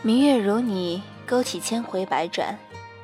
明月如你，勾起千回百转；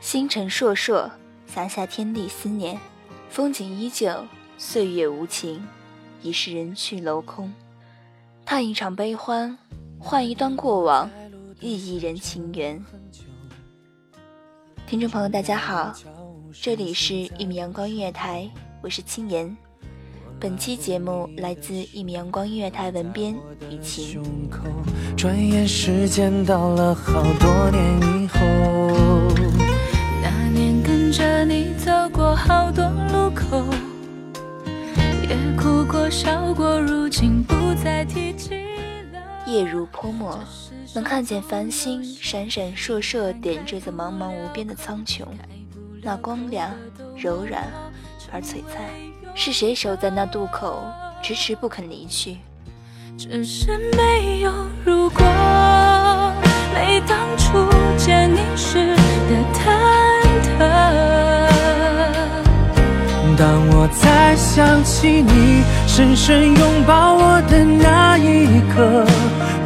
星辰烁烁，洒下天地思念。风景依旧，岁月无情，已是人去楼空。叹一场悲欢，换一段过往，忆一人情缘。听众朋友，大家好，这里是一米阳光音乐台，我是青言。本期节目来自一米阳光音乐台文编雨晴。转眼时间到了好多年以后，那年跟着你走过好多路口，也哭过笑过，如今不再提起了。夜如泼墨，能看见繁星闪闪烁烁，点缀着茫茫无边的苍穹，那光亮柔软而璀璨。是谁守在那渡口，迟迟不肯离去？只是没有如果，没当初见你时的忐忑。当我再想起你深深拥抱我的那一刻，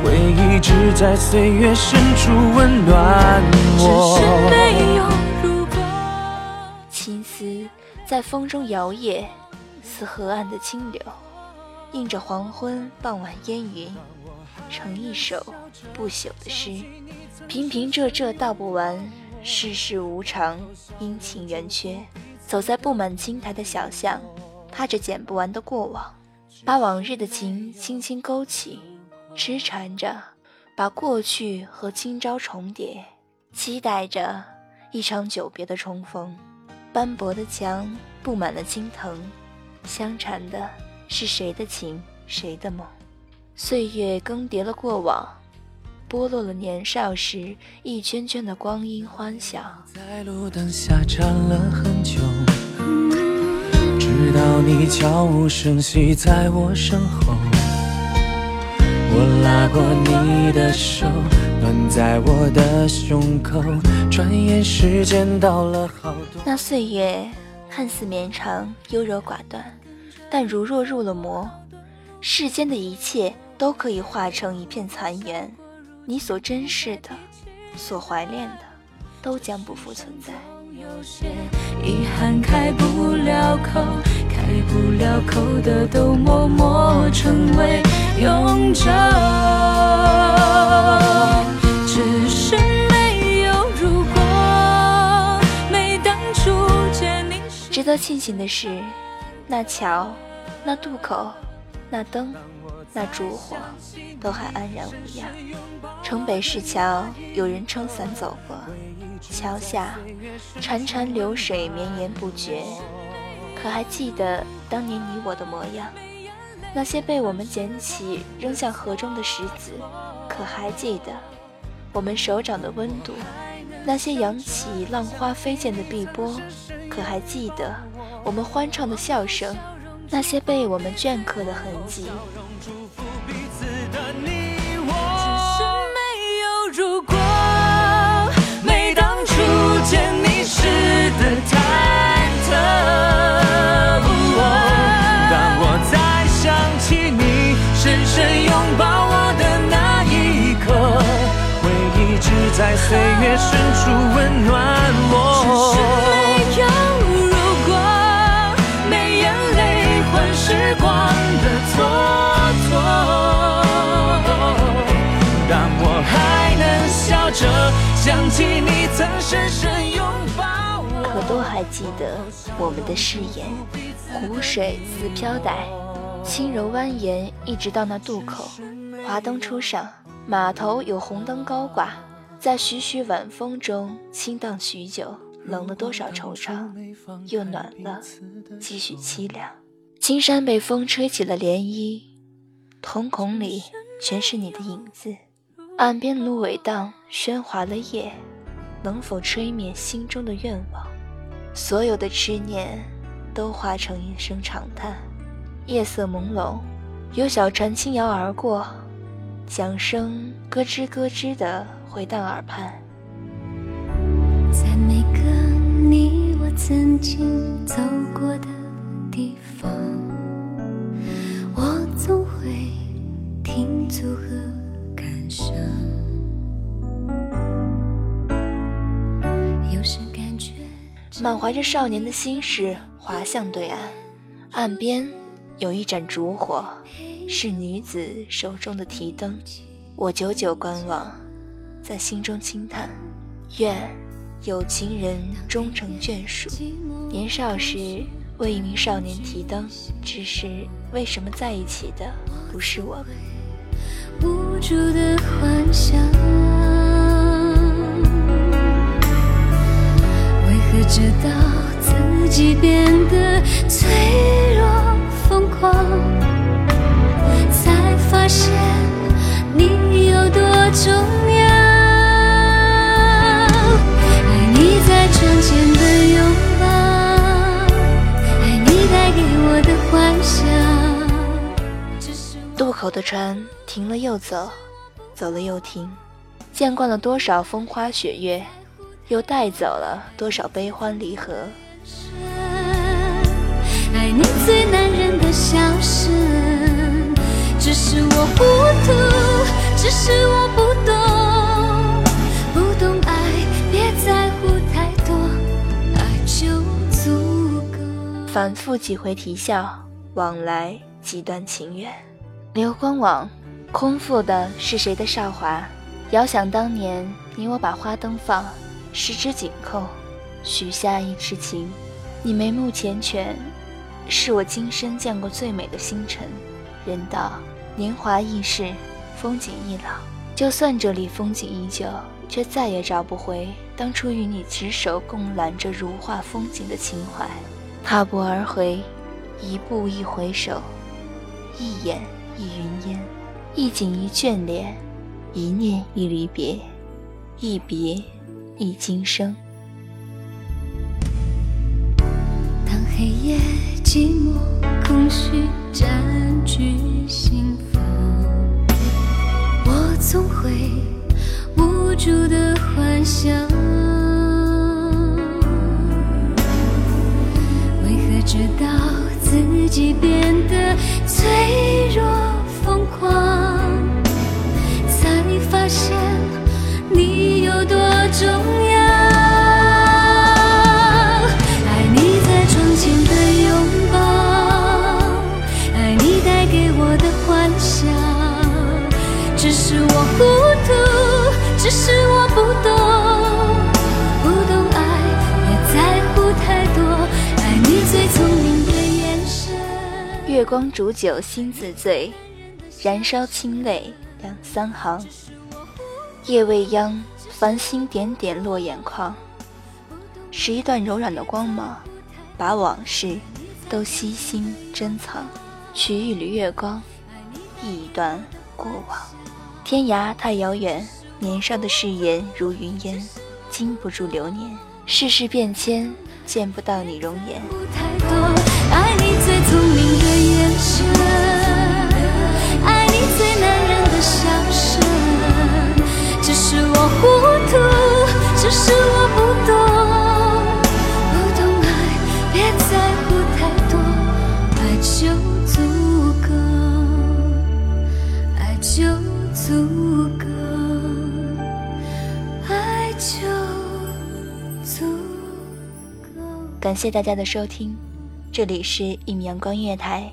回忆只在岁月深处温暖我。只是没有如果，青丝在风中摇曳。似河岸的清流，映着黄昏、傍晚烟云，成一首不朽的诗。平平仄仄道不完，世事无常，阴晴圆缺。走在布满青苔的小巷，踏着剪不完的过往，把往日的情轻轻勾起，痴缠着把过去和今朝重叠，期待着一场久别的重逢。斑驳的墙布满了青藤。相缠的是谁的情，谁的梦？岁月更迭了过往，剥落了年少时一圈圈的光阴欢笑。在路灯下站了很久，直到你悄无声息在我身后，我拉过你的手，暖在我的胸口。转眼时间到了好多，那岁月。看似绵长、优柔寡断，但如若入了魔，世间的一切都可以化成一片残垣。你所珍视的、所怀恋的，都将不复存在。遗憾开不了口，开不了口的都默默成为永久。得庆幸的是，那桥、那渡口、那灯、那烛火，都还安然无恙。城北市桥，有人撑伞走过，桥下潺潺流水绵延不绝。可还记得当年你我的模样？那些被我们捡起扔向河中的石子，可还记得我们手掌的温度？那些扬起浪花飞溅的碧波，可还记得我们欢唱的笑声，那些被我们镌刻的痕迹。每当初见，迷失的忐忑。当我再想起你深深拥抱我的那一刻，回忆只在岁月深处。想起你曾深深拥抱我。可都还记得我们的誓言。湖水似飘带，轻柔蜿蜒，一直到那渡口。华灯初上，码头有红灯高挂，在徐徐晚风中轻荡许久。冷了多少惆怅，又暖了，几许凄凉。青山被风吹起了涟漪，瞳孔里全是你的影子。岸边芦苇荡，喧哗了夜，能否吹灭心中的愿望？所有的痴念都化成一声长叹。夜色朦胧，有小船轻摇而过，桨声咯吱咯吱地回荡耳畔。在每个你我曾经走过的地方，满怀着少年的心事，滑向对岸。岸边有一盏烛火，是女子手中的提灯。我久久观望，在心中轻叹：愿有情人终成眷属。年少时为一名少年提灯，只是为什么在一起的不是我们？无助的幻想，直到自己变得脆弱疯狂，才发现你有多重要？爱你在窗前的拥抱，爱你带给我的幻想。只是渡口的船停了又走，走了又停，见惯了多少风花雪月，又带走了多少悲欢离合。爱你最男人的笑声，只是我糊涂，只是我不懂，不懂爱，别在乎太多，爱就足够。反复几回啼笑，往来几段情缘。流光网，空负的是谁的韶华？遥想当年，你我把花灯放，十指紧扣，许下一痴情。你眉目缱绻，是我今生见过最美的星辰。人道年华易逝，风景易老。就算这里风景依旧，却再也找不回当初与你执手共揽着如画风景的情怀。踏步而回，一步一回首，一眼一云烟，一景一眷恋，一念一离别，一别一今生。当黑夜寂寞空虚占据心房，我总会无助的幻想，为何直到自己变得脆弱月光煮酒心自醉，燃烧清泪两三行。夜未央，繁星点点落眼眶，是一段柔软的光芒，把往事都悉心珍藏。取一缕月光，忆一段过往。天涯太遥远，年少的誓言如云烟，经不住流年。世事变迁，见不到你容颜。太多，爱你最聪明的眼神，爱你最男人的笑声。只是我糊涂，只是我不懂，不懂爱，别在乎太多，爱就足够，爱就足够，爱就足够。感谢大家的收听，这里是《一米阳光音乐台》，